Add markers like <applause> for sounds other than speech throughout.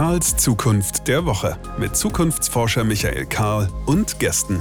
Karls Zukunft der Woche mit Zukunftsforscher Michael Karl und Gästen.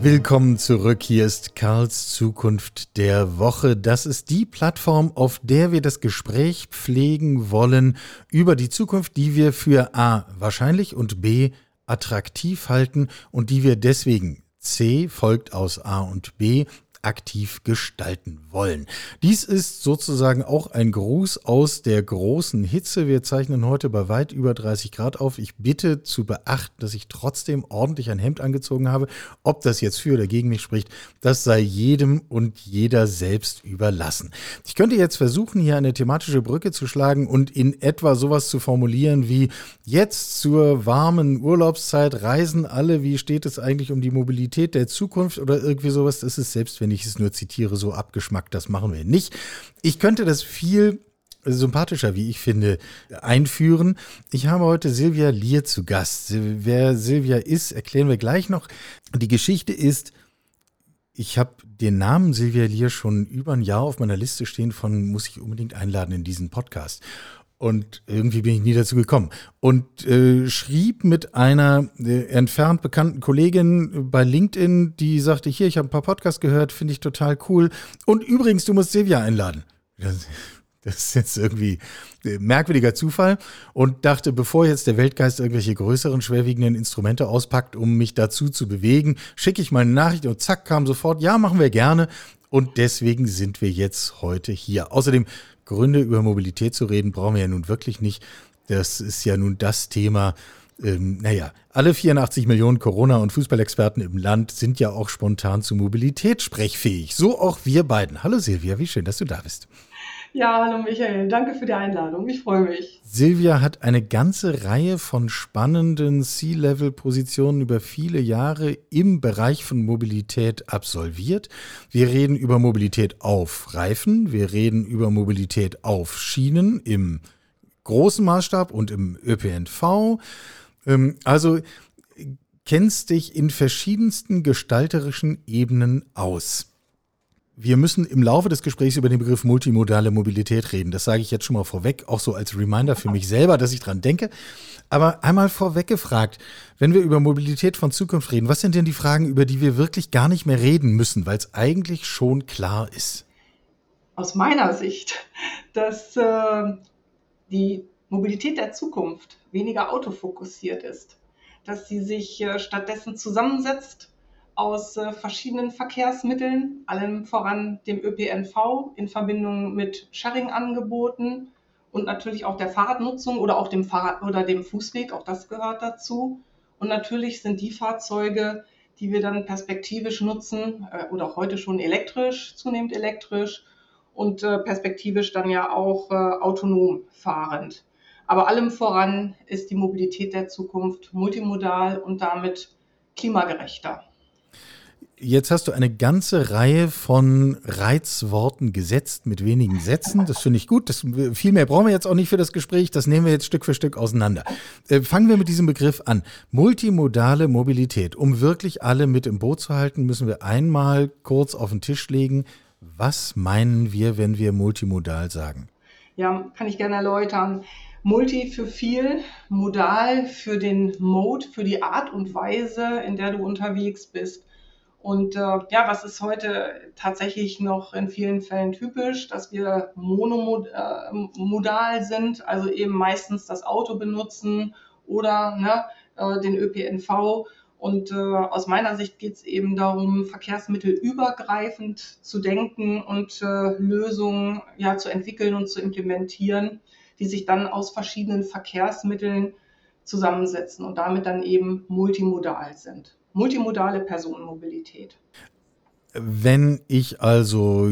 Willkommen zurück. Hier ist Karls Zukunft der Woche. Das ist die Plattform, auf der wir das Gespräch pflegen wollen über die Zukunft, die wir für A wahrscheinlich und B attraktiv halten und die wir deswegen C folgt aus A und B aktiv gestalten wollen. Dies ist sozusagen auch ein Gruß aus der großen Hitze. Wir zeichnen heute bei weit über 30 Grad auf. Ich bitte zu beachten, dass ich trotzdem ordentlich ein Hemd angezogen habe. Ob das jetzt für oder gegen mich spricht, das sei jedem und jeder selbst überlassen. Ich könnte jetzt versuchen, hier eine thematische Brücke zu schlagen und in etwa sowas zu formulieren wie jetzt zur warmen Urlaubszeit reisen alle. Wie steht es eigentlich um die Mobilität der Zukunft oder irgendwie sowas? Das ist selbst, wenn ich ich es nur zitiere, so abgeschmackt, das machen wir nicht. Ich könnte das viel sympathischer, wie ich finde, einführen. Ich habe heute Silvia Lier zu Gast. Wer Silvia ist, erklären wir gleich noch. Die Geschichte ist, ich habe den Namen Silvia Lier schon über ein Jahr auf meiner Liste stehen von, muss ich unbedingt einladen in diesen Podcast. Und irgendwie bin ich nie dazu gekommen. Und äh, schrieb mit einer äh, entfernt bekannten Kollegin bei LinkedIn, die sagte, hier, ich habe ein paar Podcasts gehört, finde ich total cool. Und übrigens, du musst Silvia einladen. Das, das ist jetzt irgendwie äh, merkwürdiger Zufall. Und dachte, bevor jetzt der Weltgeist irgendwelche größeren, schwerwiegenden Instrumente auspackt, um mich dazu zu bewegen, schicke ich meine Nachricht und zack, kam sofort, ja, machen wir gerne. Und deswegen sind wir jetzt heute hier. Außerdem Gründe, über Mobilität zu reden, brauchen wir ja nun wirklich nicht. Das ist ja nun das Thema. Ähm, naja, alle 84 Millionen Corona- und Fußballexperten im Land sind ja auch spontan zu Mobilität sprechfähig. So auch wir beiden. Hallo Silvia, wie schön, dass du da bist. Ja, hallo Michael, danke für die Einladung. Ich freue mich. Silvia hat eine ganze Reihe von spannenden C-Level-Positionen über viele Jahre im Bereich von Mobilität absolviert. Wir reden über Mobilität auf Reifen, wir reden über Mobilität auf Schienen im großen Maßstab und im ÖPNV. Ähm, also kennst dich in verschiedensten gestalterischen Ebenen aus. Wir müssen im Laufe des Gesprächs über den Begriff multimodale Mobilität reden. Das sage ich jetzt schon mal vorweg, auch so als Reminder für mich selber, dass ich dran denke. Aber einmal vorweg gefragt, wenn wir über Mobilität von Zukunft reden, was sind denn die Fragen, über die wir wirklich gar nicht mehr reden müssen, weil es eigentlich schon klar ist? Aus meiner Sicht, dass äh, die Mobilität der Zukunft weniger autofokussiert ist, dass sie sich äh, stattdessen zusammensetzt aus äh, verschiedenen Verkehrsmitteln, allem voran dem ÖPNV in Verbindung mit Sharing-Angeboten und natürlich auch der Fahrradnutzung oder auch dem Fahrrad oder dem Fußweg, auch das gehört dazu. Und natürlich sind die Fahrzeuge, die wir dann perspektivisch nutzen äh, oder auch heute schon elektrisch, zunehmend elektrisch und äh, perspektivisch dann ja auch äh, autonom fahrend. Aber allem voran ist die Mobilität der Zukunft multimodal und damit klimagerechter. Jetzt hast du eine ganze Reihe von Reizworten gesetzt mit wenigen Sätzen. Das finde ich gut. Das, viel mehr brauchen wir jetzt auch nicht für das Gespräch. Das nehmen wir jetzt Stück für Stück auseinander. Äh, fangen wir mit diesem Begriff an. Multimodale Mobilität. Um wirklich alle mit im Boot zu halten, müssen wir einmal kurz auf den Tisch legen. Was meinen wir, wenn wir multimodal sagen? Ja, kann ich gerne erläutern. Multi für viel, modal für den Mode, für die Art und Weise, in der du unterwegs bist. Und äh, ja, was ist heute tatsächlich noch in vielen Fällen typisch, dass wir monomodal sind, also eben meistens das Auto benutzen oder ne, äh, den ÖPNV. Und äh, aus meiner Sicht geht es eben darum, verkehrsmittelübergreifend zu denken und äh, Lösungen ja, zu entwickeln und zu implementieren, die sich dann aus verschiedenen Verkehrsmitteln zusammensetzen und damit dann eben multimodal sind multimodale Personenmobilität. Wenn ich also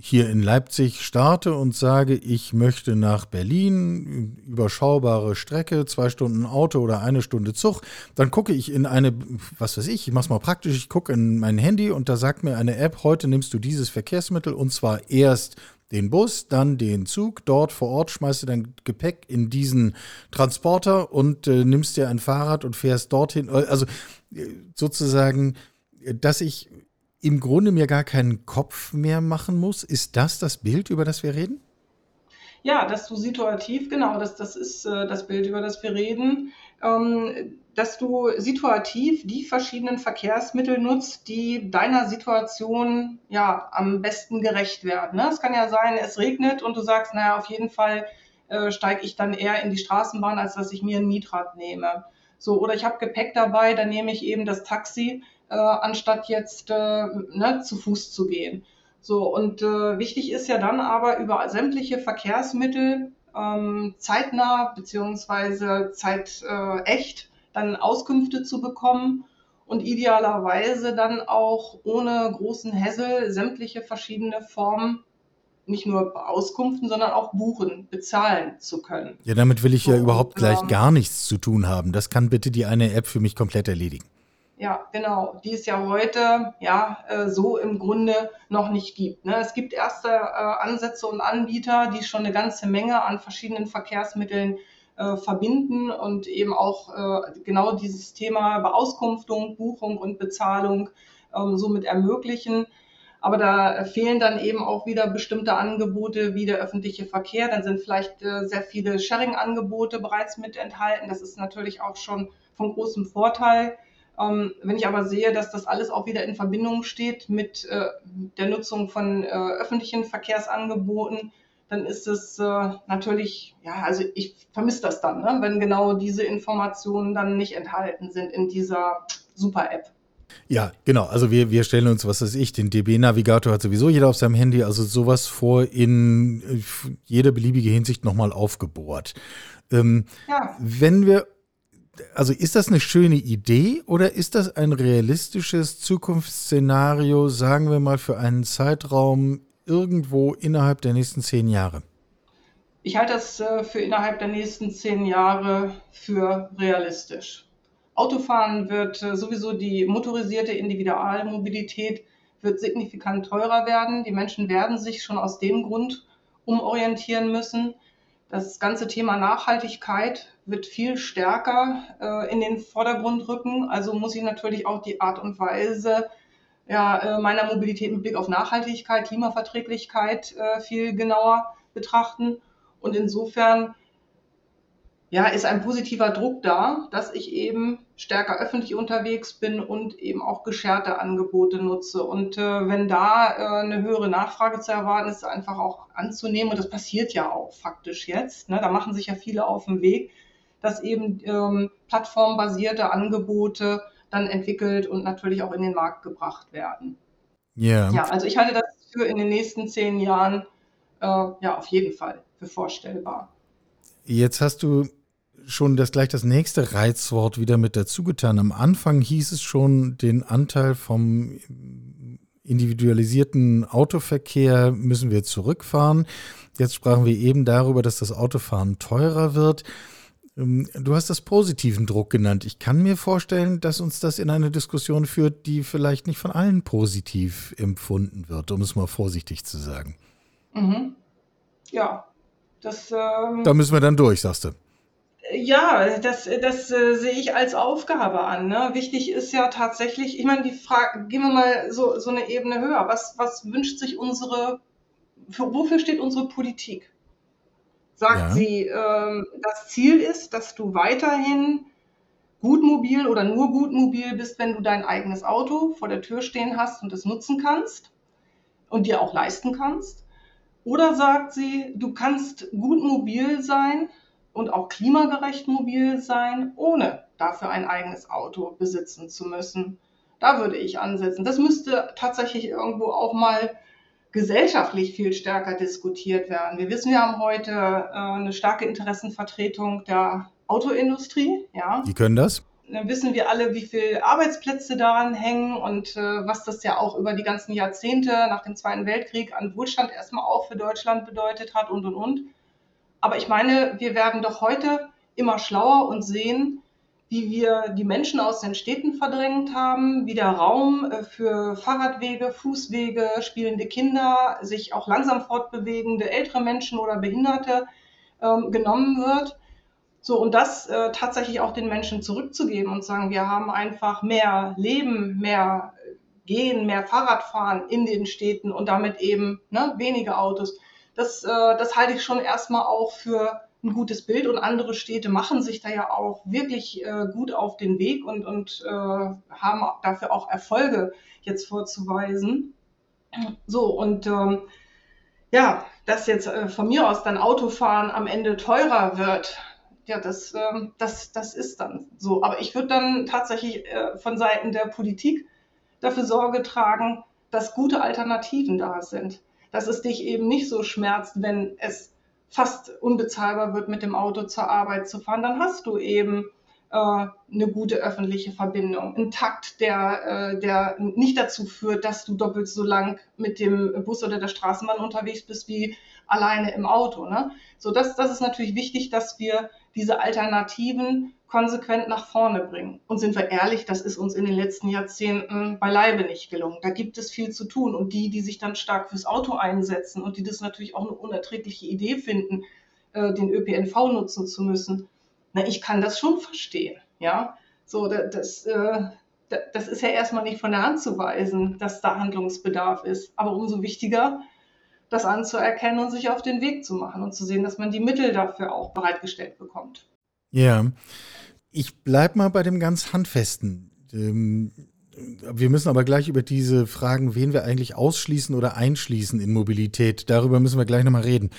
hier in Leipzig starte und sage, ich möchte nach Berlin, überschaubare Strecke, zwei Stunden Auto oder eine Stunde Zug, dann gucke ich in eine, was weiß ich, ich mache es mal praktisch, ich gucke in mein Handy und da sagt mir eine App, heute nimmst du dieses Verkehrsmittel und zwar erst den Bus, dann den Zug, dort vor Ort schmeißt du dein Gepäck in diesen Transporter und äh, nimmst dir ein Fahrrad und fährst dorthin. Also sozusagen, dass ich im Grunde mir gar keinen Kopf mehr machen muss. Ist das das Bild, über das wir reden? Ja, dass du situativ, genau, das, das ist äh, das Bild, über das wir reden, ähm, dass du situativ die verschiedenen Verkehrsmittel nutzt, die deiner Situation ja am besten gerecht werden. Ne? Es kann ja sein, es regnet und du sagst, naja, auf jeden Fall äh, steige ich dann eher in die Straßenbahn, als dass ich mir ein Mietrad nehme. So, oder ich habe Gepäck dabei, dann nehme ich eben das Taxi, äh, anstatt jetzt äh, ne, zu Fuß zu gehen. So, und äh, wichtig ist ja dann aber über sämtliche Verkehrsmittel ähm, zeitnah beziehungsweise zeitecht dann Auskünfte zu bekommen und idealerweise dann auch ohne großen Hessel sämtliche verschiedene Formen nicht nur Auskünften, sondern auch buchen, bezahlen zu können. Ja, damit will ich ja überhaupt gleich ähm, gar nichts zu tun haben. Das kann bitte die eine App für mich komplett erledigen. Ja, genau, die es ja heute ja äh, so im Grunde noch nicht gibt. Ne? Es gibt erste äh, Ansätze und Anbieter, die schon eine ganze Menge an verschiedenen Verkehrsmitteln äh, verbinden und eben auch genau dieses Thema Beauskunftung, Buchung und Bezahlung ähm, somit ermöglichen. Aber da fehlen dann eben auch wieder bestimmte Angebote wie der öffentliche Verkehr. Dann sind vielleicht äh, sehr viele Sharing-Angebote bereits mit enthalten. Das ist natürlich auch schon von großem Vorteil. Ähm, wenn ich aber sehe, dass das alles auch wieder in Verbindung steht mit äh, der Nutzung von äh, öffentlichen Verkehrsangeboten, dann ist es natürlich, ja, also ich vermisse das dann, ne? wenn genau diese Informationen dann nicht enthalten sind in dieser Super-App. Ja, genau. Also wir, wir stellen uns, was weiß ich, den DB-Navigator hat sowieso jeder auf seinem Handy, also sowas vor in äh, jede beliebige Hinsicht nochmal aufgebohrt. Ähm, ja. Wenn wir also ist das eine schöne Idee oder ist das ein realistisches Zukunftsszenario, sagen wir mal, für einen Zeitraum irgendwo innerhalb der nächsten zehn Jahre? Ich halte das äh, für innerhalb der nächsten zehn Jahre für realistisch. Autofahren wird äh, sowieso die motorisierte Individualmobilität wird signifikant teurer werden. Die Menschen werden sich schon aus dem Grund umorientieren müssen. Das ganze Thema Nachhaltigkeit wird viel stärker äh, in den Vordergrund rücken. Also muss ich natürlich auch die Art und Weise ja, äh, meiner Mobilität mit Blick auf Nachhaltigkeit, Klimaverträglichkeit äh, viel genauer betrachten. Und insofern ja, ist ein positiver Druck da, dass ich eben stärker öffentlich unterwegs bin und eben auch gescherte Angebote nutze. Und äh, wenn da äh, eine höhere Nachfrage zu erwarten ist, einfach auch anzunehmen, und das passiert ja auch faktisch jetzt, ne, da machen sich ja viele auf den Weg, dass eben ähm, plattformbasierte Angebote dann entwickelt und natürlich auch in den Markt gebracht werden. Yeah. Ja, also ich halte das für in den nächsten zehn Jahren äh, ja auf jeden Fall für vorstellbar. Jetzt hast du schon das gleich das nächste Reizwort wieder mit dazu getan. Am Anfang hieß es schon, den Anteil vom individualisierten Autoverkehr müssen wir zurückfahren. Jetzt sprachen wir eben darüber, dass das Autofahren teurer wird. Ähm, du hast das positiven Druck genannt. Ich kann mir vorstellen, dass uns das in eine Diskussion führt, die vielleicht nicht von allen positiv empfunden wird, um es mal vorsichtig zu sagen. Mhm. Ja, das. Ähm da müssen wir dann durch, sagst du. Ja, das, das äh, sehe ich als Aufgabe an. Ne? Wichtig ist ja tatsächlich, ich meine, die Frage, gehen wir mal so, so eine Ebene höher. Was, was wünscht sich unsere, für, wofür steht unsere Politik? Sagt ja. sie, ähm, das Ziel ist, dass du weiterhin gut mobil oder nur gut mobil bist, wenn du dein eigenes Auto vor der Tür stehen hast und es nutzen kannst und dir auch leisten kannst? Oder sagt sie, du kannst gut mobil sein, und auch klimagerecht mobil sein, ohne dafür ein eigenes Auto besitzen zu müssen. Da würde ich ansetzen. Das müsste tatsächlich irgendwo auch mal gesellschaftlich viel stärker diskutiert werden. Wir wissen, wir haben heute äh, eine starke Interessenvertretung der Autoindustrie. Ja. Die können das? Dann wissen wir alle, wie viele Arbeitsplätze daran hängen und äh, was das ja auch über die ganzen Jahrzehnte nach dem Zweiten Weltkrieg an Wohlstand erstmal auch für Deutschland bedeutet hat und und und. Aber ich meine, wir werden doch heute immer schlauer und sehen, wie wir die Menschen aus den Städten verdrängt haben, wie der Raum äh, für Fahrradwege, Fußwege, spielende Kinder, sich auch langsam fortbewegende ältere Menschen oder Behinderte ähm, genommen wird. So, und das äh, tatsächlich auch den Menschen zurückzugeben und sagen, wir haben einfach mehr Leben, mehr Gehen, mehr Fahrradfahren in den Städten und damit eben ne, weniger Autos Das, äh, das halte ich schon erstmal auch für ein gutes Bild und andere Städte machen sich da ja auch wirklich äh, gut auf den Weg und, und äh, haben dafür auch Erfolge jetzt vorzuweisen. So, und ähm, ja, dass jetzt von mir aus dann Autofahren am Ende teurer wird, ja, das, ähm, das, das ist dann so. Aber ich würde dann tatsächlich von Seiten der Politik dafür Sorge tragen, dass gute Alternativen da sind. Dass es dich eben nicht so schmerzt, wenn es fast unbezahlbar wird, mit dem Auto zur Arbeit zu fahren. Dann hast du eben äh, eine gute öffentliche Verbindung. Ein Takt, der, äh, der nicht dazu führt, dass du doppelt so lang mit dem Bus oder der Straßenbahn unterwegs bist wie alleine im Auto. Ne? So, das, das ist natürlich wichtig, dass wir diese Alternativen konsequent nach vorne bringen. Und sind wir ehrlich, das ist uns in den letzten Jahrzehnten beileibe nicht gelungen. Da gibt es viel zu tun. Und die, die sich dann stark fürs Auto einsetzen und die das natürlich auch eine unerträgliche Idee finden, äh, den ÖPNV nutzen zu müssen, na, ich kann das schon verstehen. Ja, so, das, äh, das ist ja erstmal nicht von der Hand zu weisen, dass da Handlungsbedarf ist. Aber umso wichtiger, das anzuerkennen und sich auf den Weg zu machen und zu sehen, dass man die Mittel dafür auch bereitgestellt bekommt. Ja, ich bleibe mal bei dem ganz Handfesten. Ähm, wir müssen aber gleich über diese Fragen, wen wir eigentlich ausschließen oder einschließen in Mobilität, darüber müssen wir gleich nochmal reden.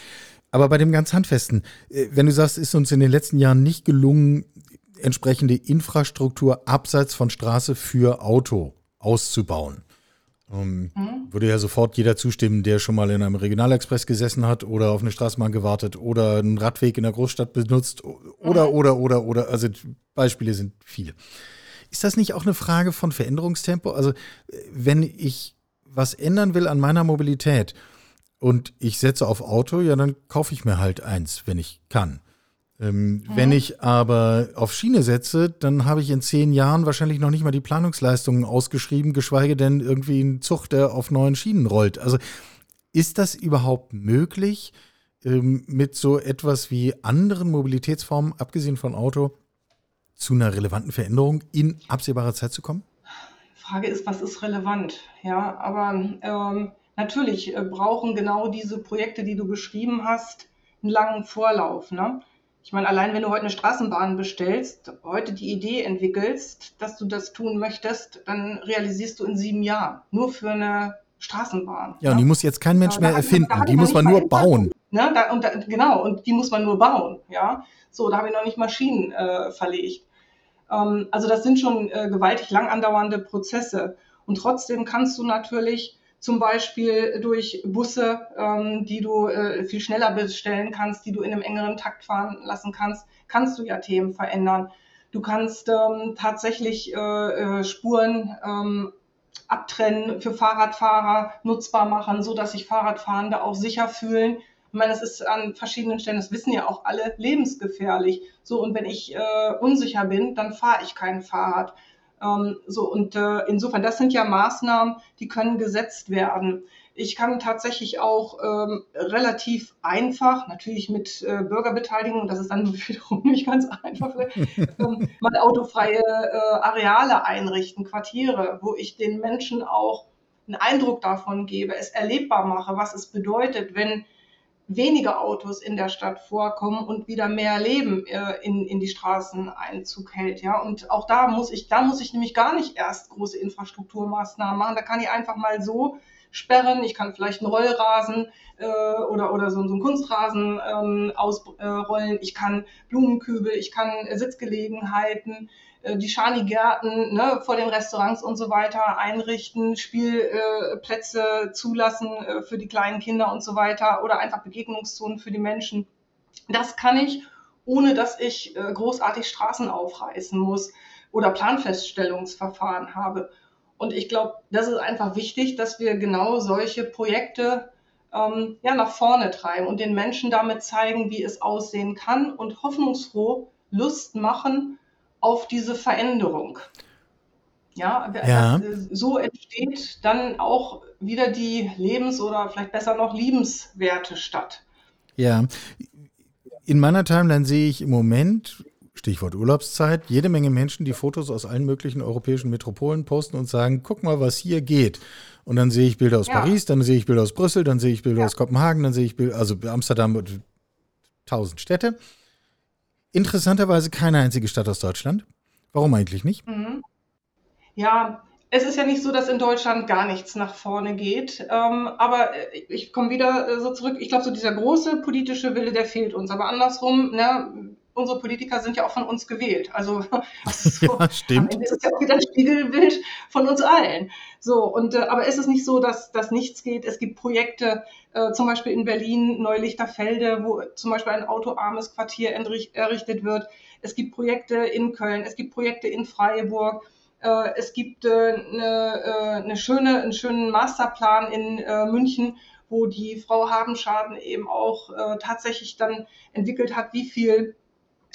Aber bei dem ganz Handfesten, äh, wenn du sagst, ist uns in den letzten Jahren nicht gelungen, entsprechende Infrastruktur abseits von Straße für Auto auszubauen. Ähm, mhm. Würde ja sofort jeder zustimmen, der schon mal in einem Regionalexpress gesessen hat oder auf eine Straßenbahn gewartet oder einen Radweg in der Großstadt benutzt oder, mhm. oder, oder, oder. Also Beispiele sind viele. Ist das nicht auch eine Frage von Veränderungstempo? Also, wenn ich was ändern will an meiner Mobilität und ich setze auf Auto, ja, dann kaufe ich mir halt eins, wenn ich kann. Ähm, mhm. Wenn ich aber auf Schiene setze, dann habe ich in zehn Jahren wahrscheinlich noch nicht mal die Planungsleistungen ausgeschrieben, geschweige denn irgendwie einen Zug, der auf neuen Schienen rollt. Also ist das überhaupt möglich, ähm, mit so etwas wie anderen Mobilitätsformen, abgesehen von Auto, zu einer relevanten Veränderung in absehbarer Zeit zu kommen? Frage ist, was ist relevant? Ja, aber ähm, natürlich äh, brauchen genau diese Projekte, die du beschrieben hast, einen langen Vorlauf. Ne? Ich meine, allein wenn du heute eine Straßenbahn bestellst, heute die Idee entwickelst, dass du das tun möchtest, dann realisierst du in sieben Jahren. Nur für eine Straßenbahn. Ja, und die muss jetzt kein Mensch mehr erfinden. die muss man nur bauen. Ne? Da, und da, genau, und die muss man nur bauen. Ja, so, da habe ich noch nicht Maschinen äh, verlegt. Ähm, also das sind schon äh, gewaltig lang andauernde Prozesse. Und trotzdem kannst du natürlich zum Beispiel durch Busse, ähm, die du äh, viel schneller bestellen kannst, die du in einem engeren Takt fahren lassen kannst, kannst du ja Themen verändern. Du kannst ähm, tatsächlich äh, äh, Spuren ähm, abtrennen für Fahrradfahrer nutzbar machen, so dass sich Fahrradfahrende auch sicher fühlen. Ich meine, das ist an verschiedenen Stellen, das wissen ja auch alle, lebensgefährlich. So, und wenn ich äh, unsicher bin, dann fahre ich kein Fahrrad. Ähm, so, und äh, insofern, das sind ja Maßnahmen, die können gesetzt werden. Ich kann tatsächlich auch ähm, relativ einfach, natürlich mit äh, Bürgerbeteiligung, das ist dann <laughs> wiederum nicht ganz einfach, <laughs> ähm, mal autofreie äh, Areale einrichten, Quartiere, wo ich den Menschen auch einen Eindruck davon gebe, es erlebbar mache, was es bedeutet, wenn weniger Autos in der Stadt vorkommen und wieder mehr Leben äh, in, in die Straßen Einzug hält. Ja? Und auch da muss ich, da muss ich nämlich gar nicht erst große Infrastrukturmaßnahmen machen. Da kann ich einfach mal so sperren. Ich kann vielleicht einen Rollrasen äh, oder, oder so, so einen Kunstrasen ähm, ausrollen. ich kann Blumenkübel, ich kann Sitzgelegenheiten äh, die Schani-Gärten ne, vor den Restaurants und so weiter einrichten, Spielplätze zulassen äh, für die kleinen Kinder und so weiter oder einfach Begegnungszonen für die Menschen. Das kann ich, ohne dass ich äh, großartig Straßen aufreißen muss oder Planfeststellungsverfahren habe. Und ich glaube, das ist einfach wichtig, dass wir genau solche Projekte ähm, ja, nach vorne treiben und den Menschen damit zeigen, wie es aussehen kann und hoffnungsfroh Lust machen, auf diese Veränderung. Ja, ja. Das, äh, so entsteht dann auch wieder die Lebens- oder vielleicht besser noch liebenswerte Stadt. Ja, in meiner Timeline sehe ich im Moment Stichwort Urlaubszeit, jede Menge Menschen, die Fotos aus allen möglichen europäischen Metropolen posten und sagen, guck mal, was hier geht. Und dann sehe ich Bilder aus ja. Paris, dann sehe ich Bilder aus Brüssel, dann sehe ich Bilder ja. aus Kopenhagen, dann sehe ich Bilder, also Amsterdam, tausend Städte. Interessanterweise keine einzige Stadt aus Deutschland. Warum eigentlich nicht? Mhm. Ja, es ist ja nicht so, dass in Deutschland gar nichts nach vorne geht. Ähm, aber ich komme wieder äh, so zurück. Ich glaube, so dieser große politische Wille, der fehlt uns. Aber andersrum, ne, unsere Politiker sind ja auch von uns gewählt. Also <laughs> so, <laughs> ja, stimmt. Das ist ja auch wieder ein Spiegelbild von uns allen. So und äh, aber ist es nicht so, dass dass nichts geht? Es gibt Projekte, äh, zum Beispiel in Berlin Neulichterfelde, wo zum Beispiel ein autoarmes Quartier errichtet wird. Es gibt Projekte in Köln, es gibt Projekte in Freiburg. Äh, es gibt äh, eine, äh, eine schöne, einen schönen Masterplan in äh, München, wo die Frau Habenschaden eben auch äh, tatsächlich dann entwickelt hat, wie viel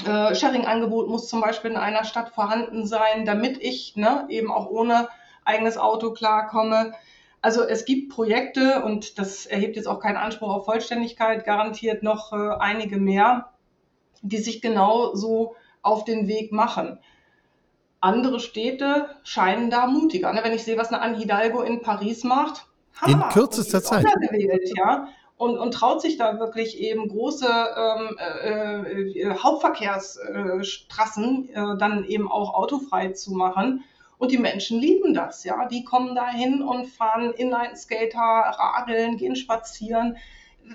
äh, Sharing-Angebot muss zum Beispiel in einer Stadt vorhanden sein, damit ich ne, eben auch ohne eigenes Auto klarkomme. Also es gibt Projekte und das erhebt jetzt auch keinen Anspruch auf Vollständigkeit, garantiert noch äh, einige mehr, die sich genau so auf den Weg machen. Andere Städte scheinen da mutiger. Ne? Wenn ich sehe, was eine Anne Hidalgo in Paris macht, in kürzester Zeit. Gewählt, ja und, und traut sich da wirklich eben große ähm, äh, äh, Hauptverkehrsstraßen äh, dann eben auch autofrei zu machen. Und die Menschen lieben das, ja. Die kommen dahin und fahren Inline-Skater, radeln, gehen spazieren.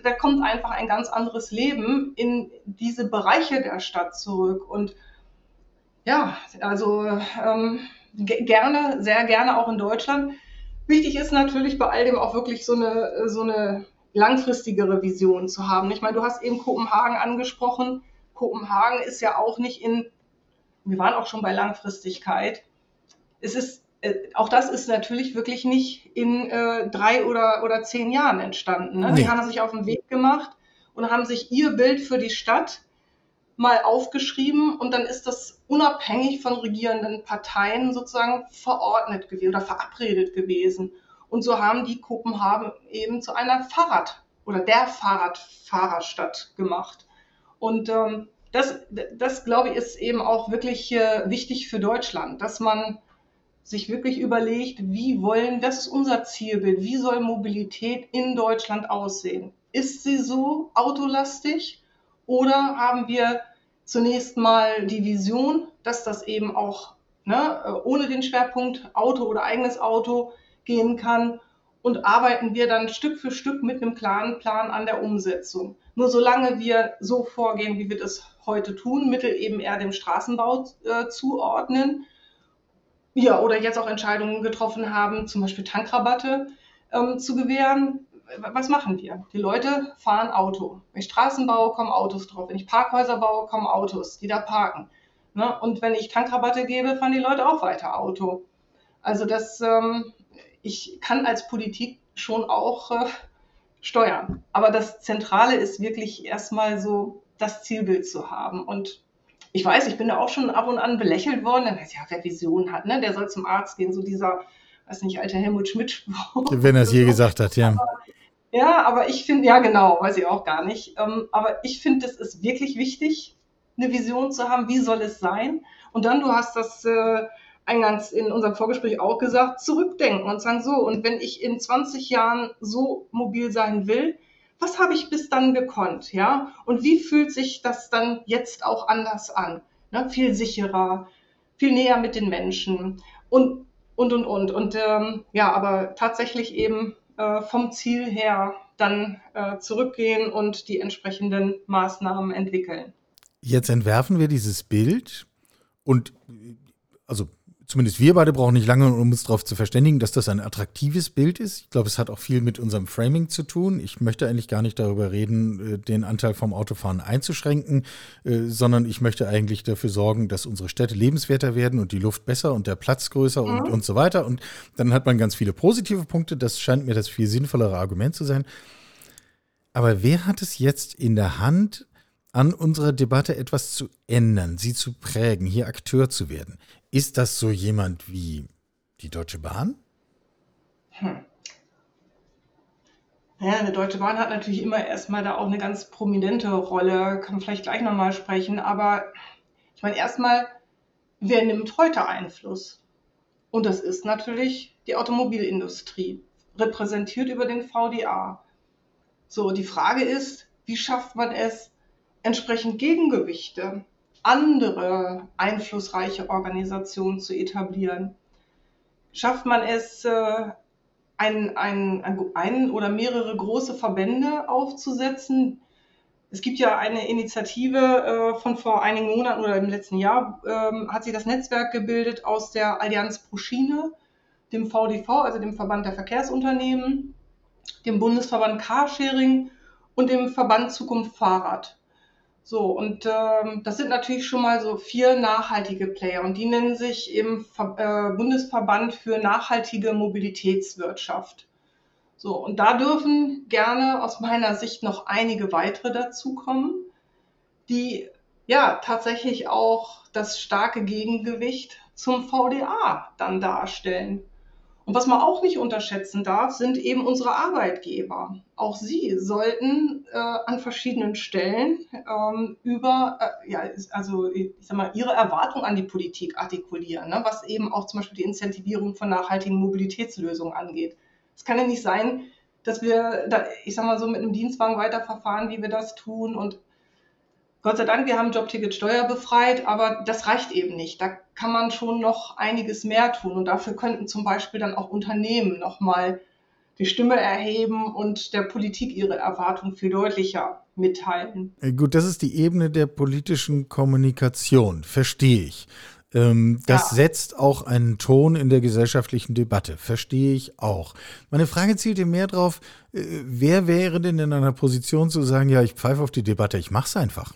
Da kommt einfach ein ganz anderes Leben in diese Bereiche der Stadt zurück. Und ja, also ähm, gerne, sehr gerne auch in Deutschland. Wichtig ist natürlich bei all dem auch wirklich so eine, so eine langfristigere Vision zu haben. Ich meine, du hast eben Kopenhagen angesprochen. Kopenhagen ist ja auch nicht in, wir waren auch schon bei Langfristigkeit. Es ist, äh, auch das ist natürlich wirklich nicht in äh, drei oder, oder zehn Jahren entstanden. Ne? Nee. Die haben sich auf den Weg gemacht und haben sich ihr Bild für die Stadt mal aufgeschrieben und dann ist das unabhängig von regierenden Parteien sozusagen verordnet gewesen oder verabredet gewesen. Und so haben die Kopenhagen eben zu einer Fahrrad- oder der Fahrradfahrerstadt gemacht. Und ähm, das, das, glaube ich, ist eben auch wirklich äh, wichtig für Deutschland, dass man sich wirklich überlegt, wie wollen, das ist unser Zielbild, wie soll Mobilität in Deutschland aussehen? Ist sie so autolastig oder haben wir zunächst mal die Vision, dass das eben auch ne, äh, ohne den Schwerpunkt Auto oder eigenes Auto gehen kann und arbeiten wir dann Stück für Stück mit einem klaren Plan an der Umsetzung. Nur solange wir so vorgehen, wie wir das heute tun, Mittel eben eher dem Straßenbau äh, zuordnen, ja, oder jetzt auch Entscheidungen getroffen haben, zum Beispiel Tankrabatte ähm, zu gewähren, was machen wir? Die Leute fahren Auto. Wenn ich Straßen baue, kommen Autos drauf. Wenn ich Parkhäuser baue, kommen Autos, die da parken. Ne? Und wenn ich Tankrabatte gebe, fahren die Leute auch weiter Auto. Also das ähm, ich kann als Politik schon auch äh, steuern. Aber das Zentrale ist wirklich erstmal so das Zielbild zu haben. Und ich weiß, ich bin da auch schon ab und an belächelt worden. Dann weiß ja, wer Vision hat, ne? der soll zum Arzt gehen. So dieser, weiß nicht, alter Helmut Schmidt. Wenn er es je <laughs> gesagt hat, ja. Aber, ja, aber ich finde, ja genau, weiß ich auch gar nicht. Ähm, aber ich finde, es ist wirklich wichtig, eine Vision zu haben. Wie soll es sein? Und dann, du hast das äh, eingangs in unserem Vorgespräch auch gesagt, zurückdenken und sagen, so, und wenn ich in 20 Jahren so mobil sein will, was habe ich bis dann gekonnt, ja? Und wie fühlt sich das dann jetzt auch anders an? Ne? Viel sicherer, viel näher mit den Menschen und, und, und, und. Und ähm, ja, aber tatsächlich eben äh, vom Ziel her dann äh, zurückgehen und die entsprechenden Maßnahmen entwickeln. Jetzt entwerfen wir dieses Bild und also zumindest wir beide brauchen nicht lange, um uns darauf zu verständigen, dass das ein attraktives Bild ist. Ich glaube, es hat auch viel mit unserem Framing zu tun. Ich möchte eigentlich gar nicht darüber reden, äh, den Anteil vom Autofahren einzuschränken, äh, sondern ich möchte eigentlich dafür sorgen, dass unsere Städte lebenswerter werden und die Luft besser und der Platz größer mhm. und, und so weiter. Und dann hat man ganz viele positive Punkte. Das scheint mir das viel sinnvollere Argument zu sein. Aber wer hat es jetzt in der Hand, an unserer Debatte etwas zu ändern, sie zu prägen, hier Akteur zu werden? Ist das so jemand wie die Deutsche Bahn? Hm. Ja, eine Deutsche Bahn hat natürlich immer erstmal da auch eine ganz prominente Rolle, kann vielleicht gleich nochmal sprechen, aber ich meine, erstmal, wer nimmt heute Einfluss? Und das ist natürlich die Automobilindustrie, repräsentiert über den VDA. So, die Frage ist, wie schafft man es, entsprechend Gegengewichte, andere einflussreiche Organisationen zu etablieren? Schafft man es, äh, ein, ein, ein, oder mehrere große Verbände aufzusetzen. Es gibt ja eine Initiative äh, von vor einigen Monaten oder im letzten Jahr, ähm, hat sich das Netzwerk gebildet aus der Allianz pro Schiene, dem VDV, also dem Verband der Verkehrsunternehmen, dem Bundesverband Carsharing und dem Verband Zukunft Fahrrad. So, und ähm, das sind natürlich schon mal so vier nachhaltige Player und die nennen sich eben Ver äh, Bundesverband für nachhaltige Mobilitätswirtschaft. So, und da dürfen gerne aus meiner Sicht noch einige weitere dazukommen, die ja tatsächlich auch das starke Gegengewicht zum VDA dann darstellen. Und was man auch nicht unterschätzen darf, sind eben unsere Arbeitgeber. Auch sie sollten äh, an verschiedenen Stellen ähm, über, äh, ja, also ich sag mal, ihre Erwartung an die Politik artikulieren, ne? was eben auch zum Beispiel die Incentivierung von nachhaltigen Mobilitätslösungen angeht. Es kann ja nicht sein, dass wir da, ich sag mal so, mit einem Dienstwagen weiterverfahren, wie wir das tun und Gott sei Dank, wir haben Jobticket steuerbefreit, aber das reicht eben nicht. Da kann man schon noch einiges mehr tun. Und dafür könnten zum Beispiel dann auch Unternehmen nochmal die Stimme erheben und der Politik ihre Erwartungen viel deutlicher mitteilen. Äh, gut, das ist die Ebene der politischen Kommunikation, verstehe ich. Ähm, das ja. setzt auch einen Ton in der gesellschaftlichen Debatte, verstehe ich auch. Meine Frage zielte mehr darauf, äh, wer wäre denn in einer Position zu sagen, ja, ich pfeife auf die Debatte, ich mache es einfach.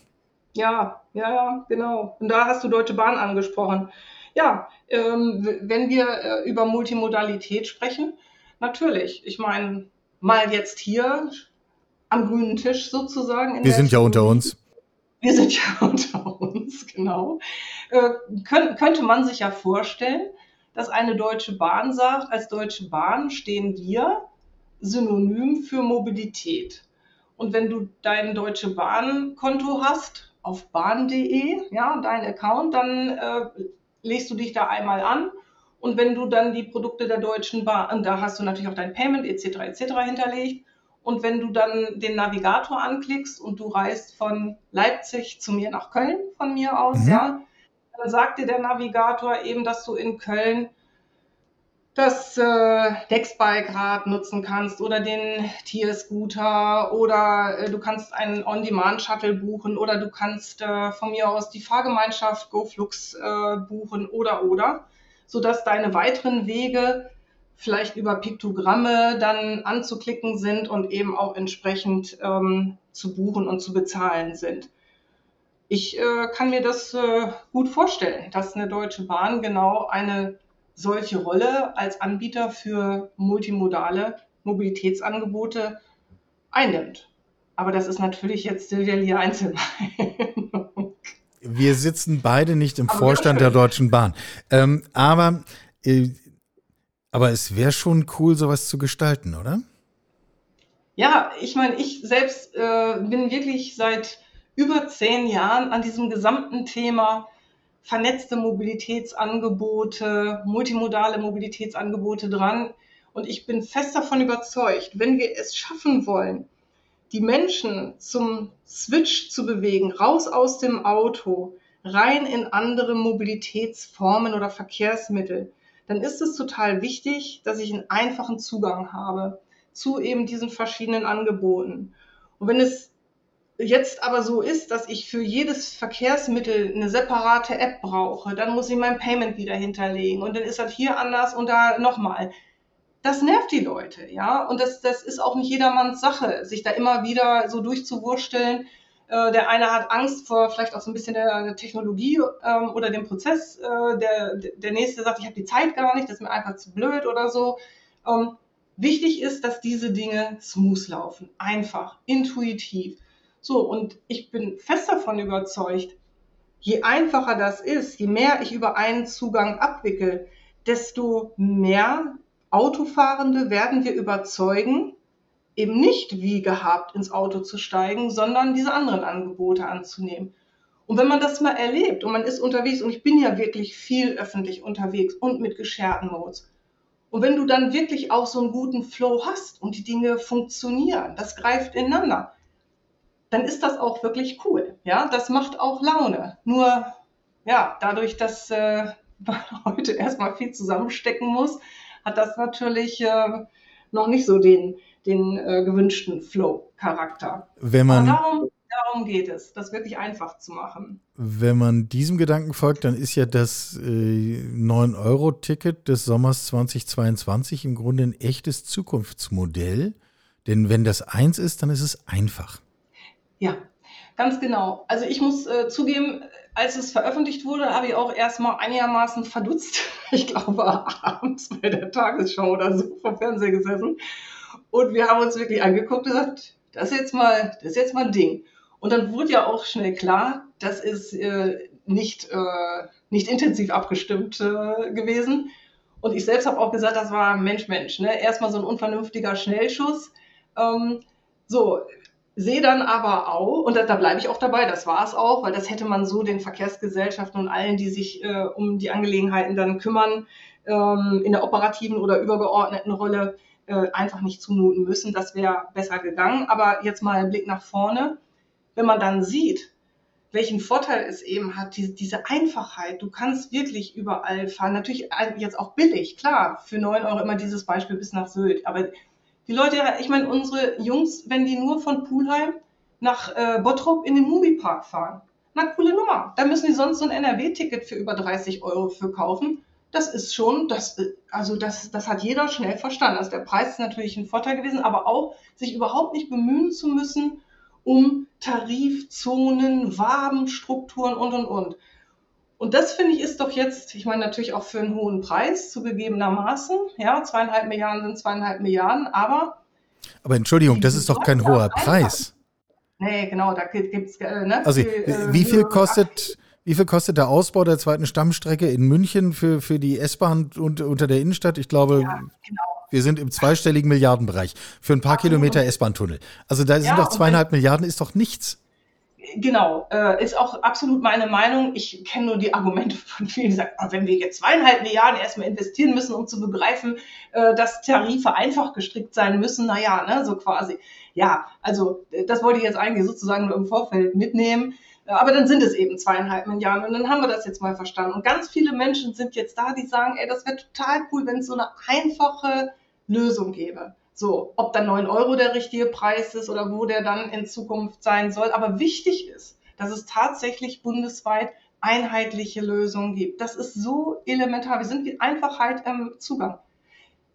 Ja, ja, ja, genau. Und da hast du Deutsche Bahn angesprochen. Ja, ähm, wenn wir äh, über Multimodalität sprechen, natürlich. Ich meine, mal jetzt hier am grünen Tisch sozusagen. wir sind ja unter uns. Wir sind ja <laughs> unter uns, genau. Äh, könnt, könnte man sich ja vorstellen, dass eine Deutsche Bahn sagt, als Deutsche Bahn stehen wir synonym für Mobilität. Und wenn du dein Deutsche Bahn-Konto hast, auf bahn.de, ja, dein Account, dann äh, legst du dich da einmal an und wenn du dann die Produkte der Deutschen Bahn, da hast du natürlich auch dein Payment etc. etc. hinterlegt und wenn du dann den Navigator anklickst und du reist von Leipzig zu mir nach Köln von mir aus, mhm. ja, dann sagt dir der Navigator eben, dass du in Köln das äh, Dexbike-Rad nutzen kannst oder den Tier-Scooter oder äh, du kannst einen On-Demand-Shuttle buchen oder du kannst äh, von mir aus die Fahrgemeinschaft GoFlux äh, buchen oder oder, sodass deine weiteren Wege vielleicht über Piktogramme dann anzuklicken sind und eben auch entsprechend ähm, zu buchen und zu bezahlen sind. Ich äh, kann mir das äh, gut vorstellen, dass eine Deutsche Bahn genau eine solche Rolle als Anbieter für multimodale Mobilitätsangebote einnimmt. Aber das ist natürlich jetzt Silvia Lia Einzelmeinung. Wir sitzen beide nicht im aber Vorstand der Deutschen Bahn. Ähm, aber, äh, aber es wäre schon cool, sowas zu gestalten, oder? Ja, ich meine, ich selbst äh, bin wirklich seit über zehn Jahren an diesem gesamten Thema vernetzte Mobilitätsangebote, multimodale Mobilitätsangebote dran. Und ich bin fest davon überzeugt, wenn wir es schaffen wollen, die Menschen zum Switch zu bewegen, raus aus dem Auto, rein in andere Mobilitätsformen oder Verkehrsmittel, dann ist es total wichtig, dass ich einen einfachen Zugang habe zu eben diesen verschiedenen Angeboten. Und wenn es jetzt aber so ist, dass ich für jedes Verkehrsmittel eine separate App brauche, dann muss ich mein Payment wieder hinterlegen und dann ist das hier anders und da nochmal. Das nervt die Leute, ja. Und das, das ist auch nicht jedermanns Sache, sich da immer wieder so durchzuwursteln. Äh, der eine hat Angst vor vielleicht auch so ein bisschen der, Technologie ähm, oder dem Prozess. Äh, der, der nächste sagt, ich habe die Zeit gar nicht, das ist mir einfach zu blöd oder so. Ähm, wichtig ist, dass diese Dinge smooth laufen, einfach, intuitiv. So, und ich bin fest davon überzeugt, je einfacher das ist, je mehr ich über einen Zugang abwickel, desto mehr Autofahrende werden wir überzeugen, eben nicht wie gehabt ins Auto zu steigen, sondern diese anderen Angebote anzunehmen. Und wenn man das mal erlebt und man ist unterwegs, und ich bin ja wirklich viel öffentlich unterwegs und mit gescherten Modes, und wenn du dann wirklich auch so einen guten Flow hast und die Dinge funktionieren, das greift ineinander, dann ist das auch wirklich cool. Ja, das macht auch Laune. Nur, ja, dadurch, dass äh, <laughs> man heute erstmal viel zusammenstecken muss, hat das natürlich äh, noch nicht so den, den äh, gewünschten Flow-Charakter. Wenn man. darum, darum geht es, das wirklich einfach zu machen. Wenn man diesem Gedanken folgt, dann ist ja das äh, 9-Euro-Ticket des Sommers 2022 im Grunde ein echtes Zukunftsmodell. Denn wenn das eins ist, dann ist es einfach. Ja, ganz genau. Also ich muss äh, zugeben, als es veröffentlicht wurde, habe ich auch erstmal einigermaßen verdutzt. <laughs> Ich glaube, abends bei der Tagesschau oder so vom Fernseher gesessen. Und wir haben uns wirklich angeguckt und gesagt, das ist jetzt mal, das ist jetzt mal ein Ding. Und dann wurde ja auch schnell klar, das ist äh, nicht, äh, nicht intensiv abgestimmt äh, gewesen. Und ich selbst habe auch gesagt, das war Mensch, Mensch. Ne? Erstmal so ein unvernünftiger Schnellschuss. Ähm, so, sehe dann aber auch, und da, da bleibe ich auch dabei, das war es auch, weil das hätte man so den Verkehrsgesellschaften und allen, die sich äh, um die Angelegenheiten dann kümmern, ähm, in der operativen oder übergeordneten Rolle äh, einfach nicht zumuten müssen. Das wäre besser gegangen. Aber jetzt mal ein Blick nach vorne. Wenn man dann sieht, welchen Vorteil es eben hat, diese, diese Einfachheit. Du kannst wirklich überall fahren. Natürlich jetzt auch billig, klar, für 9 Euro immer dieses Beispiel bis nach Sylt. Aber die Leute, ich meine, unsere Jungs, wenn die nur von Pulheim nach äh, Bottrop in den Moviepark fahren, na coole Nummer. Da müssen die sonst so ein NRW-Ticket für über 30 Euro für kaufen. Das ist schon, das, also das, das hat jeder schnell verstanden. Also der Preis ist natürlich ein Vorteil gewesen, aber auch sich überhaupt nicht bemühen zu müssen um Tarifzonen, Wabenstrukturen und und und. Und das finde ich ist doch jetzt, ich meine natürlich auch für einen hohen Preis zugegebenermaßen, ja, zweieinhalb Milliarden sind zweieinhalb Milliarden, aber. Aber Entschuldigung, das ist doch kein hoher Preis. Nee, genau, da gibt es. Äh, ne, also, äh, wie viel kostet. Wie viel kostet der Ausbau der zweiten Stammstrecke in München für, für die S-Bahn und, unter der Innenstadt? Ich glaube, ja, genau. wir sind im zweistelligen Milliardenbereich für ein paar. Kilometer S-Bahn-Tunnel. Also da sind ja, doch zweieinhalb Milliarden, ist doch nichts genau, äh, ist auch absolut meine Meinung. Ich kenne nur die Argumente von vielen, die sagen, oh, wenn wir jetzt zweieinhalb Milliarden erstmal investieren müssen, um zu begreifen, äh, dass Tarife einfach gestrickt sein müssen, naja, ne, so quasi. Ja, also äh, das wollte ich jetzt eigentlich sozusagen nur im Vorfeld mitnehmen. Äh, aber dann sind es eben zweieinhalb Milliarden und dann haben wir das jetzt mal verstanden. Und ganz viele Menschen sind jetzt da, die sagen, ey, das wäre total cool, wenn es so eine einfache Lösung gäbe. So, ob dann 9 Euro der richtige Preis ist oder wo der dann in Zukunft sein soll. Aber wichtig ist, dass es tatsächlich bundesweit einheitliche Lösungen gibt. Das ist so elementar. Wir sind wie Einfachheit im Zugang.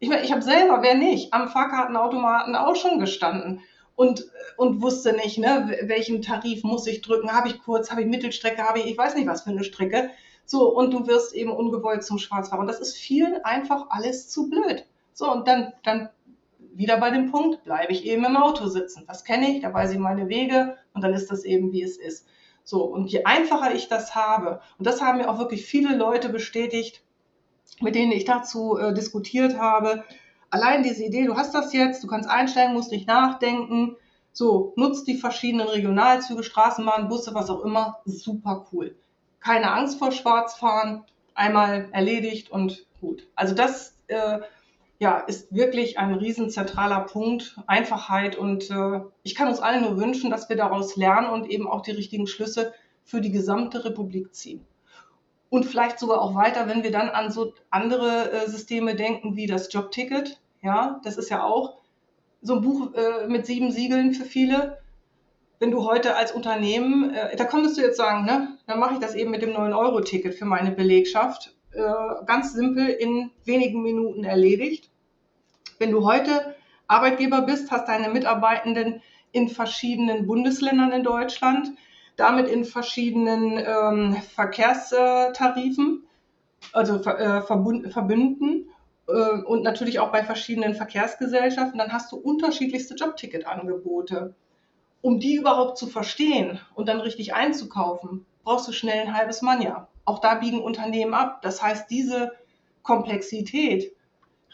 Ich meine, ich habe selber, wer nicht, am Fahrkartenautomaten auch schon gestanden und, und wusste nicht, ne, welchen Tarif muss ich drücken. Habe ich kurz, habe ich Mittelstrecke, habe ich, ich weiß nicht was für eine Strecke. So, und du wirst eben ungewollt zum Schwarzfahrer. Und das ist vielen einfach alles zu blöd. So, und dann, dann wieder bei dem Punkt, bleibe ich eben im Auto sitzen. Das kenne ich, da weiß ich meine Wege und dann ist das eben, wie es ist. So, und je einfacher ich das habe, und das haben mir auch wirklich viele Leute bestätigt, mit denen ich dazu äh, diskutiert habe, allein diese Idee, du hast das jetzt, du kannst einsteigen, musst nicht nachdenken, so, nutzt die verschiedenen Regionalzüge, Straßenbahnen, Busse, was auch immer, super cool. Keine Angst vor Schwarzfahren, einmal erledigt und gut. Also das äh, ja, ist wirklich ein riesen zentraler Punkt, Einfachheit. Und äh, ich kann uns allen nur wünschen, dass wir daraus lernen und eben auch die richtigen Schlüsse für die gesamte Republik ziehen. Und vielleicht sogar auch weiter, wenn wir dann an so andere äh, Systeme denken, wie das Jobticket. Ja, das ist ja auch so ein Buch äh, mit sieben Siegeln für viele. Wenn du heute als Unternehmen, äh, da konntest du jetzt sagen, ne, dann mache ich das eben mit dem 9-Euro-Ticket für meine Belegschaft. Äh, ganz simpel in wenigen Minuten erledigt. Wenn du heute Arbeitgeber bist, hast deine Mitarbeitenden in verschiedenen Bundesländern in Deutschland, damit in verschiedenen ähm, Verkehrstarifen, also äh, Verbünden äh, und natürlich auch bei verschiedenen Verkehrsgesellschaften, dann hast du unterschiedlichste Jobticket-Angebote. Um die überhaupt zu verstehen und dann richtig einzukaufen, brauchst du schnell ein halbes Manja. Auch da biegen Unternehmen ab. Das heißt, diese Komplexität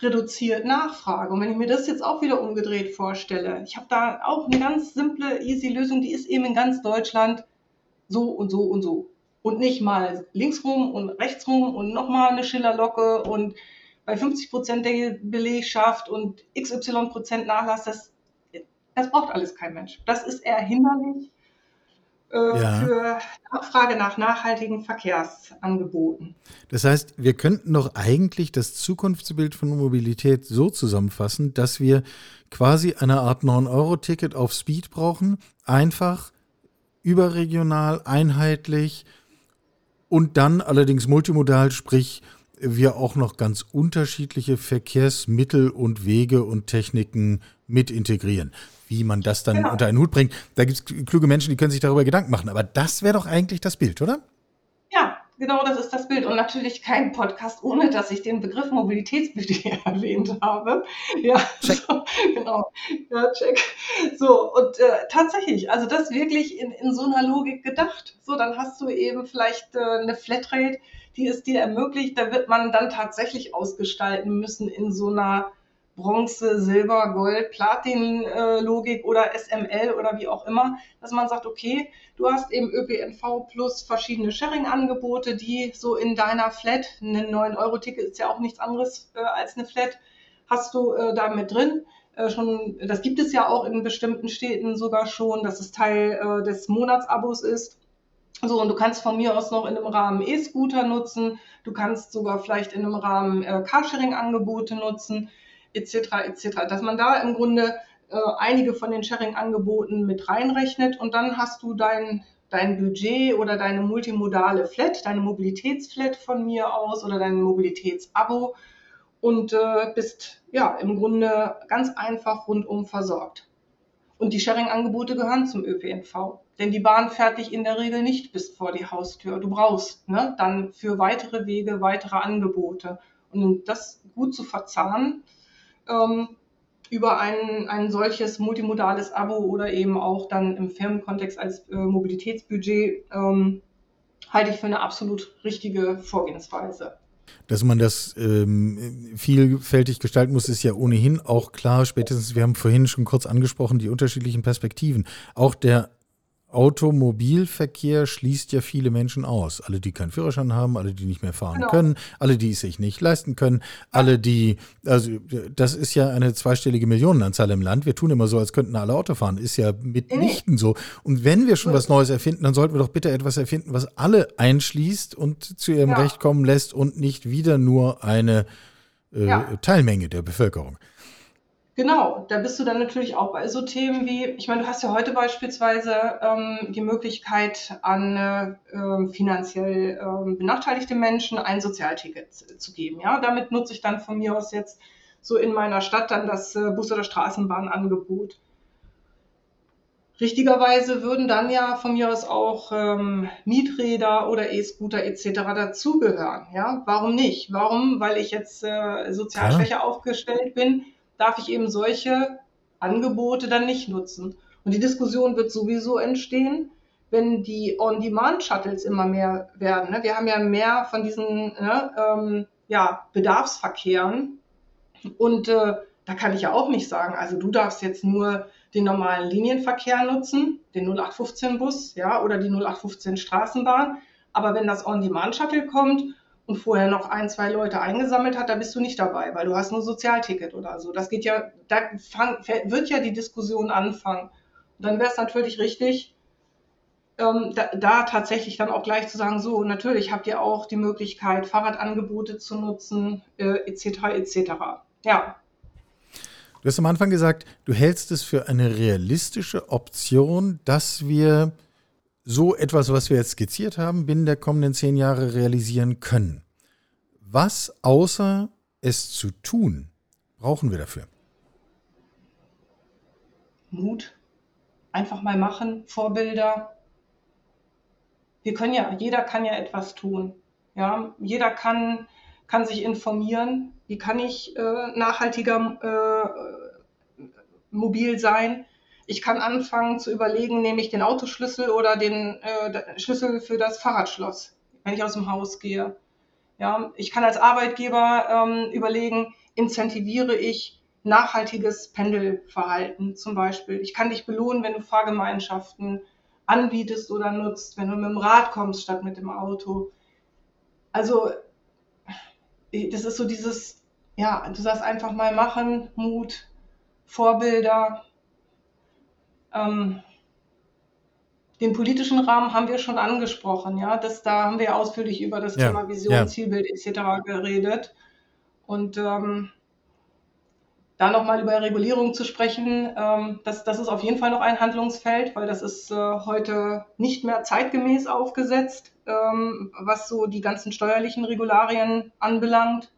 reduziert Nachfrage. Und wenn ich mir das jetzt auch wieder umgedreht vorstelle, ich habe da auch eine ganz simple, easy Lösung, die ist eben in ganz Deutschland so und so und so. Und nicht mal links rum und rechts rum und nochmal eine Schillerlocke und bei 50 Prozent der Belegschaft und XY Prozent Nachlass, das, das braucht alles kein Mensch. Das ist eher hinderlich äh, ja. für Nachfrage nach nachhaltigen Verkehrsangeboten. Das heißt, wir könnten doch eigentlich das Zukunftsbild von Mobilität so zusammenfassen, dass wir quasi eine Art 9-Euro-Ticket auf Speed brauchen, einfach überregional, einheitlich und dann allerdings multimodal, sprich wir auch noch ganz unterschiedliche Verkehrsmittel und Wege und Techniken mit integrieren wie man das dann genau. unter einen Hut bringt. Da gibt es kluge Menschen, die können sich darüber Gedanken machen. Aber das wäre doch eigentlich das Bild, oder? Ja, genau das ist das Bild. Und natürlich kein Podcast, ohne dass ich den Begriff Mobilitätsbudget <laughs> erwähnt habe. Ja, check. So, genau. Ja, check. So, und äh, tatsächlich, also das wirklich in, in so einer Logik gedacht. So, dann hast du eben vielleicht äh, eine Flatrate, die es dir ermöglicht. Da wird man dann tatsächlich ausgestalten müssen in so einer Bronze, Silber, Gold, Platin-Logik oder SML oder wie auch immer, dass man sagt, okay, du hast eben ÖPNV plus verschiedene Sharing-Angebote, die so in deiner Flat, ein 9-Euro-Ticket ist ja auch nichts anderes äh, als eine Flat, hast du äh, da mit drin. Äh, schon, das gibt es ja auch in bestimmten Städten sogar schon, dass es Teil äh, des Monatsabos ist. So, und du kannst von mir aus noch in einem Rahmen E-Scooter nutzen. Du kannst sogar vielleicht in einem Rahmen äh, Carsharing-Angebote nutzen etc. etc. Dass man da im Grunde äh, einige von den Sharing-Angeboten mit reinrechnet und dann hast du dein, dein Budget oder deine multimodale Flat, deine Mobilitätsflat von mir aus oder dein Mobilitätsabo und äh, bist ja im Grunde ganz einfach rundum versorgt. Und die Sharing-Angebote gehören zum ÖPNV. Denn die Bahn fährt dich in der Regel nicht bis vor die Haustür. Du brauchst ne, dann für weitere Wege weitere Angebote. Und das gut zu verzahnen, ähm, über ein, ein solches multimodales Abo oder eben auch dann im Firmenkontext als äh, Mobilitätsbudget ähm, halte ich für eine absolut richtige Vorgehensweise. Dass man das ähm, vielfältig gestalten muss, ist ja ohnehin auch klar. Spätestens, wir haben vorhin schon kurz angesprochen, die unterschiedlichen Perspektiven. Auch der Automobilverkehr schließt ja viele Menschen aus. Alle, die keinen Führerschein haben, alle, die nicht mehr fahren genau. können, alle, die es sich nicht leisten können, alle, die, also das ist ja eine zweistellige Millionenanzahl im Land. Wir tun immer so, als könnten alle Auto fahren. Ist ja mitnichten so. Und wenn wir schon was Neues erfinden, dann sollten wir doch bitte etwas erfinden, was alle einschließt und zu ihrem ja. Recht kommen lässt und nicht wieder nur eine äh, ja. Teilmenge der Bevölkerung. Genau, da bist du dann natürlich auch bei so Themen wie, ich meine, du hast ja heute beispielsweise ähm, die Möglichkeit, an äh, finanziell äh, benachteiligte Menschen ein Sozialticket zu geben. Ja, damit nutze ich dann von mir aus jetzt so in meiner Stadt dann das äh, Bus- oder Straßenbahnangebot. Richtigerweise würden dann ja von mir aus auch ähm, Mieträder oder E-Scooter etc. dazugehören. Ja, warum nicht? Warum? Weil ich jetzt äh, sozial schwächer aufgestellt bin darf ich eben solche Angebote dann nicht nutzen. Und die Diskussion wird sowieso entstehen, wenn die On-Demand-Shuttles immer mehr werden. Ne? Wir haben ja mehr von diesen ne, ähm, ja, Bedarfsverkehren. Und äh, da kann ich ja auch nicht sagen, also du darfst jetzt nur den normalen Linienverkehr nutzen, den 0815-Bus ja, oder die 0815 Straßenbahn. Aber wenn das On-Demand-Shuttle kommt und vorher noch ein, zwei Leute eingesammelt hat, da bist du nicht dabei, weil du hast nur Sozialticket oder so. Das geht ja, da fang, wird ja die Diskussion anfangen. Und dann wäre es natürlich richtig, ähm, da, da, tatsächlich dann auch gleich zu sagen, so, natürlich habt ihr auch die Möglichkeit, Fahrradangebote zu nutzen, äh, etc., etc. Ja. Du hast am Anfang gesagt, du hältst es für eine realistische Option, dass wir so etwas, was wir jetzt skizziert haben, binnen der kommenden zehn Jahre realisieren können. Was außer es zu tun, brauchen wir dafür? Mut. Einfach mal machen, Vorbilder. Wir können ja, jeder kann ja etwas tun. Ja, jeder kann, kann sich informieren. Wie kann ich äh, nachhaltiger äh, mobil sein? Ich kann anfangen zu überlegen, nehme ich den Autoschlüssel oder den äh, Schlüssel für das Fahrradschloss, wenn ich aus dem Haus gehe. Ja, ich kann als Arbeitgeber ähm, überlegen, incentiviere ich nachhaltiges Pendelverhalten zum Beispiel. Ich kann dich belohnen, wenn du Fahrgemeinschaften anbietest oder nutzt, wenn du mit dem Rad kommst statt mit dem Auto. Also das ist so dieses, ja, du sagst einfach mal machen, Mut, Vorbilder. Ähm, den politischen Rahmen haben wir schon angesprochen, ja, das, da haben wir ausführlich über das ja, Thema Vision, ja. Zielbild etc. geredet. Und ähm, da nochmal über Regulierung zu sprechen, ähm, das, das ist auf jeden Fall noch ein Handlungsfeld, weil das ist äh, heute nicht mehr zeitgemäß aufgesetzt, ähm, was so die ganzen steuerlichen Regularien anbelangt.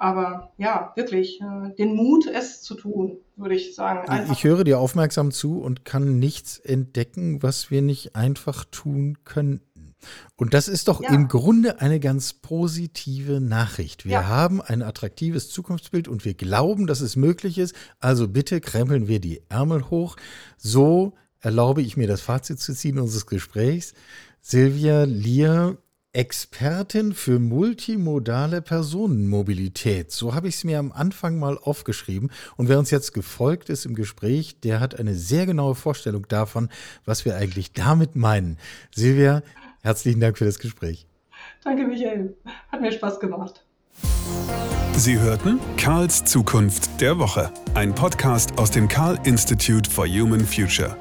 Aber ja, wirklich, äh, den Mut, es zu tun, würde ich sagen. Einfach ich höre dir aufmerksam zu und kann nichts entdecken, was wir nicht einfach tun könnten. Und das ist doch ja. im Grunde eine ganz positive Nachricht. Wir ja. haben ein attraktives Zukunftsbild und wir glauben, dass es möglich ist. Also bitte krempeln wir die Ärmel hoch. So erlaube ich mir das Fazit zu ziehen unseres Gesprächs. Silvia Lier Expertin für multimodale Personenmobilität. So habe ich es mir am Anfang mal aufgeschrieben. Und wer uns jetzt gefolgt ist im Gespräch, der hat eine sehr genaue Vorstellung davon, was wir eigentlich damit meinen. Silvia, herzlichen Dank für das Gespräch. Danke, Michael. Hat mir Spaß gemacht. Sie hörten Karls Zukunft der Woche, ein Podcast aus dem Karl Institute for Human Future.